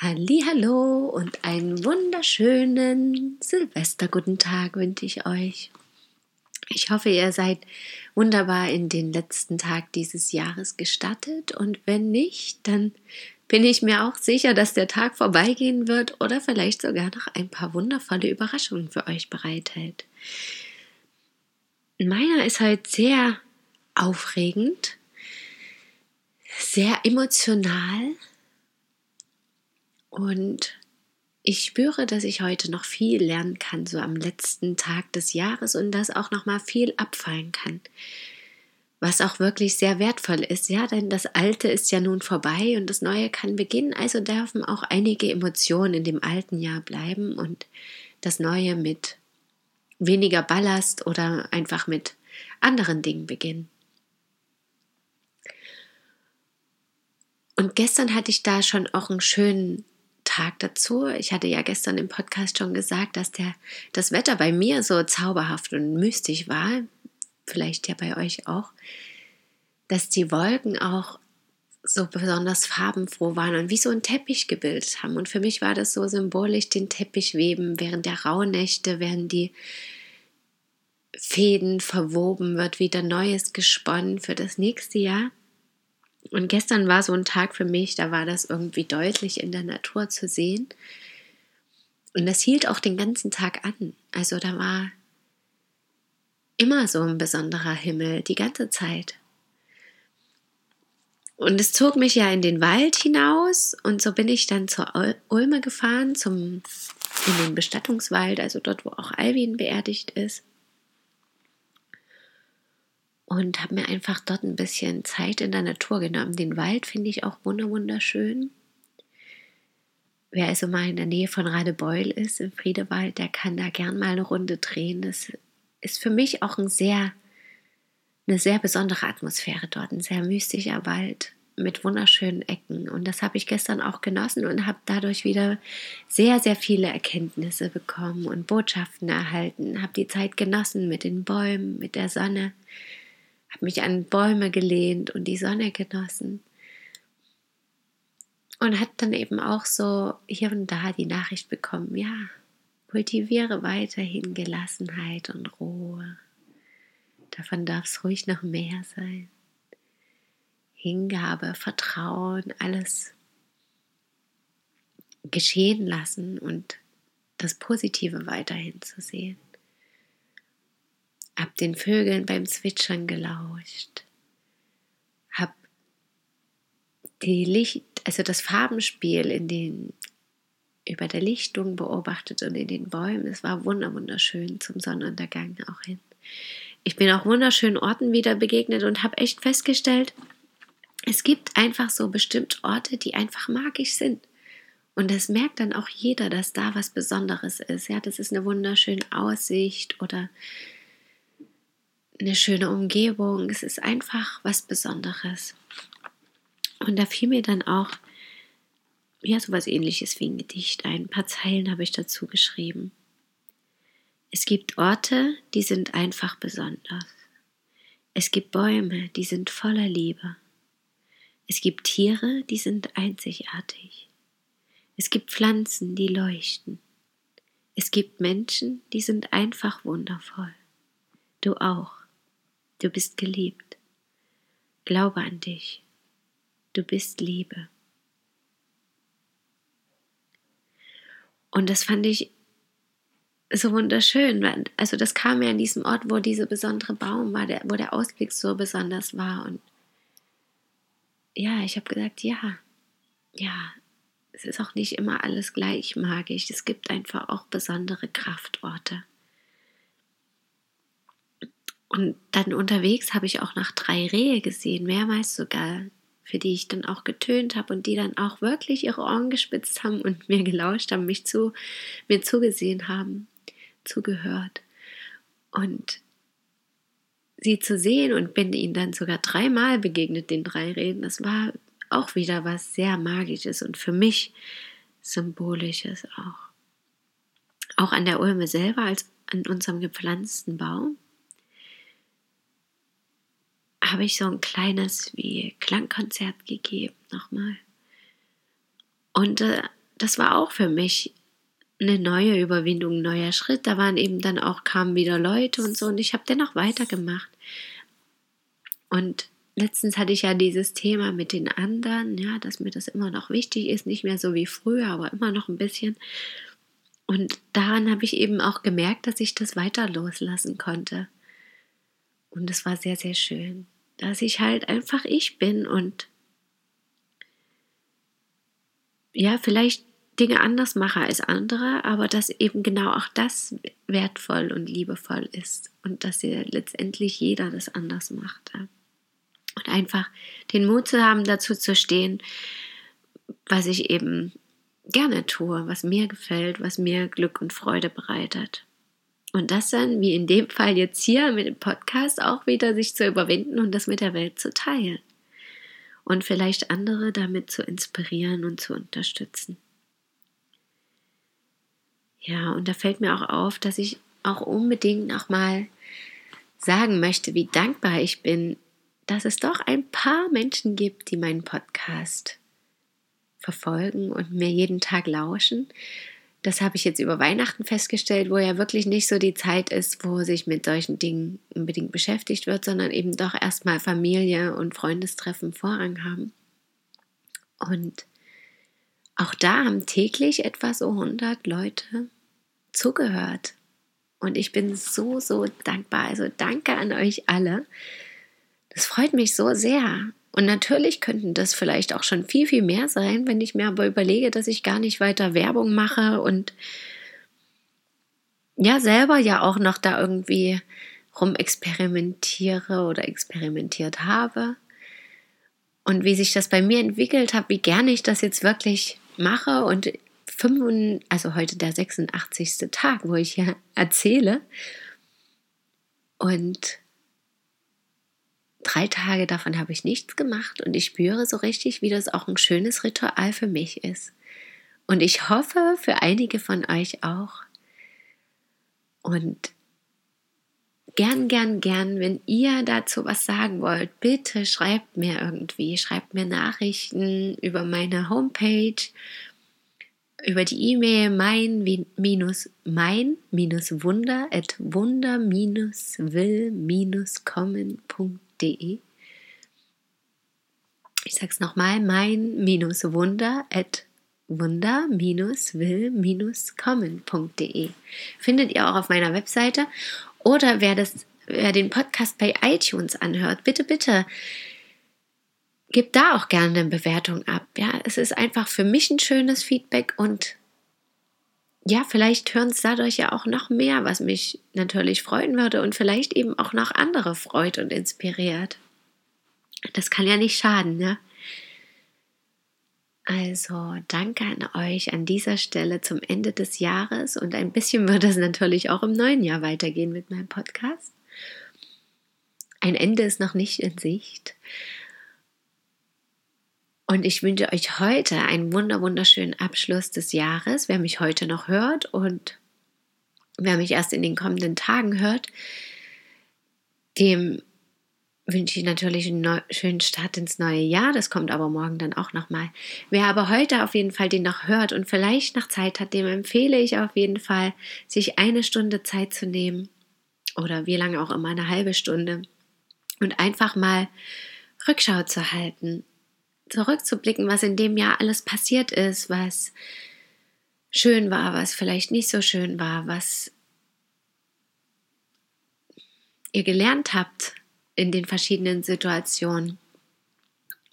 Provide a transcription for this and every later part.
Hallo und einen wunderschönen Silvesterguten Tag wünsche ich euch. Ich hoffe, ihr seid wunderbar in den letzten Tag dieses Jahres gestartet und wenn nicht, dann bin ich mir auch sicher, dass der Tag vorbeigehen wird oder vielleicht sogar noch ein paar wundervolle Überraschungen für euch bereithält. Meiner ist halt sehr aufregend, sehr emotional und ich spüre, dass ich heute noch viel lernen kann, so am letzten Tag des Jahres und dass auch noch mal viel abfallen kann. Was auch wirklich sehr wertvoll ist, ja, denn das Alte ist ja nun vorbei und das Neue kann beginnen, also dürfen auch einige Emotionen in dem alten Jahr bleiben und das Neue mit weniger Ballast oder einfach mit anderen Dingen beginnen. Und gestern hatte ich da schon auch einen schönen Tag dazu. Ich hatte ja gestern im Podcast schon gesagt, dass der, das Wetter bei mir so zauberhaft und mystisch war, vielleicht ja bei euch auch, dass die Wolken auch so besonders farbenfroh waren und wie so ein Teppich gebildet haben. Und für mich war das so symbolisch, den Teppich weben während der Rauhnächte, während die Fäden verwoben wird, wieder Neues gesponnen für das nächste Jahr. Und gestern war so ein Tag für mich, da war das irgendwie deutlich in der Natur zu sehen. Und das hielt auch den ganzen Tag an. Also da war immer so ein besonderer Himmel, die ganze Zeit. Und es zog mich ja in den Wald hinaus und so bin ich dann zur Ulme gefahren, zum, in den Bestattungswald, also dort, wo auch Alvin beerdigt ist und habe mir einfach dort ein bisschen Zeit in der Natur genommen. Den Wald finde ich auch wunderschön. Wer also mal in der Nähe von Radebeul ist, im Friedewald, der kann da gern mal eine Runde drehen. Das ist für mich auch ein sehr, eine sehr besondere Atmosphäre dort, ein sehr mystischer Wald mit wunderschönen Ecken. Und das habe ich gestern auch genossen und habe dadurch wieder sehr, sehr viele Erkenntnisse bekommen und Botschaften erhalten. Habe die Zeit genossen mit den Bäumen, mit der Sonne habe mich an Bäume gelehnt und die Sonne genossen. Und hat dann eben auch so hier und da die Nachricht bekommen, ja, kultiviere weiterhin Gelassenheit und Ruhe. Davon darf es ruhig noch mehr sein. Hingabe, Vertrauen, alles geschehen lassen und das Positive weiterhin zu sehen hab den Vögeln beim Zwitschern gelauscht, hab die Licht, also das Farbenspiel in den über der Lichtung beobachtet und in den Bäumen. Es war wunderschön zum Sonnenuntergang auch hin. Ich bin auch wunderschönen Orten wieder begegnet und habe echt festgestellt, es gibt einfach so bestimmt Orte, die einfach magisch sind. Und das merkt dann auch jeder, dass da was Besonderes ist. Ja, das ist eine wunderschöne Aussicht oder eine schöne Umgebung. Es ist einfach was Besonderes. Und da fiel mir dann auch ja so was ähnliches wie ein Gedicht ein. Ein paar Zeilen habe ich dazu geschrieben. Es gibt Orte, die sind einfach besonders. Es gibt Bäume, die sind voller Liebe. Es gibt Tiere, die sind einzigartig. Es gibt Pflanzen, die leuchten. Es gibt Menschen, die sind einfach wundervoll. Du auch. Du bist geliebt. Glaube an dich. Du bist Liebe. Und das fand ich so wunderschön. Also das kam ja an diesem Ort, wo dieser besondere Baum war, wo der Ausblick so besonders war. Und ja, ich habe gesagt, ja, ja, es ist auch nicht immer alles gleich magisch. Es gibt einfach auch besondere Kraftorte. Und dann unterwegs habe ich auch noch drei Rehe gesehen, mehrmals sogar. für die ich dann auch getönt habe und die dann auch wirklich ihre Ohren gespitzt haben und mir gelauscht haben, mich zu mir zugesehen haben, zugehört. Und sie zu sehen und bin ihnen dann sogar dreimal begegnet, den drei Reden, das war auch wieder was sehr Magisches und für mich Symbolisches auch. Auch an der Ulme selber, als an unserem gepflanzten Baum, habe ich so ein kleines wie Klangkonzert gegeben nochmal. Und äh, das war auch für mich eine neue Überwindung, ein neuer Schritt. Da waren eben dann auch, kamen wieder Leute und so und ich habe dennoch weitergemacht. Und letztens hatte ich ja dieses Thema mit den anderen, ja, dass mir das immer noch wichtig ist, nicht mehr so wie früher, aber immer noch ein bisschen. Und daran habe ich eben auch gemerkt, dass ich das weiter loslassen konnte. Und es war sehr, sehr schön, dass ich halt einfach ich bin und ja, vielleicht Dinge anders mache als andere, aber dass eben genau auch das wertvoll und liebevoll ist und dass ja letztendlich jeder das anders macht. Und einfach den Mut zu haben, dazu zu stehen, was ich eben gerne tue, was mir gefällt, was mir Glück und Freude bereitet. Und das dann, wie in dem Fall jetzt hier mit dem Podcast, auch wieder sich zu überwinden und das mit der Welt zu teilen. Und vielleicht andere damit zu inspirieren und zu unterstützen. Ja, und da fällt mir auch auf, dass ich auch unbedingt nochmal sagen möchte, wie dankbar ich bin, dass es doch ein paar Menschen gibt, die meinen Podcast verfolgen und mir jeden Tag lauschen. Das habe ich jetzt über Weihnachten festgestellt, wo ja wirklich nicht so die Zeit ist, wo sich mit solchen Dingen unbedingt beschäftigt wird, sondern eben doch erstmal Familie und Freundestreffen Vorrang haben. Und auch da haben täglich etwa so 100 Leute zugehört. Und ich bin so, so dankbar. Also danke an euch alle. Das freut mich so sehr. Und natürlich könnten das vielleicht auch schon viel, viel mehr sein, wenn ich mir aber überlege, dass ich gar nicht weiter Werbung mache und ja, selber ja auch noch da irgendwie rumexperimentiere oder experimentiert habe. Und wie sich das bei mir entwickelt hat, wie gerne ich das jetzt wirklich mache und 5, also heute der 86. Tag, wo ich hier erzähle. Und drei Tage davon habe ich nichts gemacht und ich spüre so richtig, wie das auch ein schönes Ritual für mich ist. Und ich hoffe für einige von euch auch. Und gern, gern, gern, wenn ihr dazu was sagen wollt, bitte schreibt mir irgendwie, schreibt mir Nachrichten über meine Homepage über die E-Mail mein minus mein minus wunder at wunder kommen.de. Ich sag's nochmal, mein minus wunder at wunder minus will minus kommen.de. Findet ihr auch auf meiner Webseite. Oder wer das, wer den Podcast bei iTunes anhört, bitte, bitte gib da auch gerne eine Bewertung ab. Ja, es ist einfach für mich ein schönes Feedback und ja, vielleicht hören es dadurch ja auch noch mehr, was mich natürlich freuen würde und vielleicht eben auch noch andere freut und inspiriert. Das kann ja nicht schaden, ja. Also danke an euch an dieser Stelle zum Ende des Jahres und ein bisschen wird es natürlich auch im neuen Jahr weitergehen mit meinem Podcast. Ein Ende ist noch nicht in Sicht. Und ich wünsche euch heute einen wunder wunderschönen Abschluss des Jahres, wer mich heute noch hört und wer mich erst in den kommenden Tagen hört, dem wünsche ich natürlich einen schönen Start ins neue Jahr. Das kommt aber morgen dann auch nochmal. Wer aber heute auf jeden Fall den noch hört und vielleicht noch Zeit hat, dem empfehle ich auf jeden Fall, sich eine Stunde Zeit zu nehmen oder wie lange auch immer, eine halbe Stunde und einfach mal Rückschau zu halten zurückzublicken, was in dem Jahr alles passiert ist, was schön war, was vielleicht nicht so schön war, was ihr gelernt habt in den verschiedenen Situationen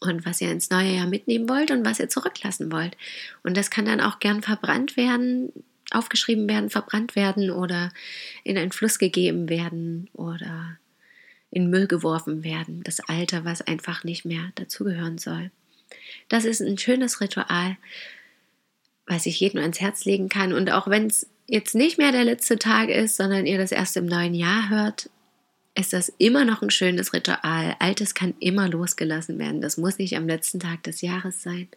und was ihr ins neue Jahr mitnehmen wollt und was ihr zurücklassen wollt. Und das kann dann auch gern verbrannt werden, aufgeschrieben werden, verbrannt werden oder in einen Fluss gegeben werden oder in Müll geworfen werden, das Alte, was einfach nicht mehr dazugehören soll. Das ist ein schönes Ritual, was ich jedem ans Herz legen kann. Und auch wenn es jetzt nicht mehr der letzte Tag ist, sondern ihr das erst im neuen Jahr hört, ist das immer noch ein schönes Ritual. Altes kann immer losgelassen werden. Das muss nicht am letzten Tag des Jahres sein.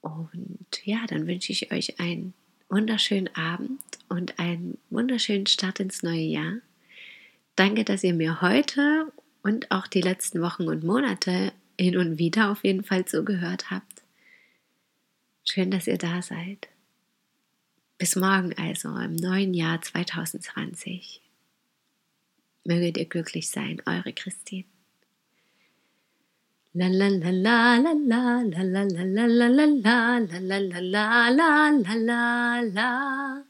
Und ja, dann wünsche ich euch einen wunderschönen Abend und einen wunderschönen Start ins neue Jahr. Danke, dass ihr mir heute und auch die letzten Wochen und Monate hin und wieder auf jeden Fall zugehört habt. Schön, dass ihr da seid. Bis morgen also im neuen Jahr 2020. Möget ihr glücklich sein, eure Christine. La la la la la la la la la la la la la la la la la la la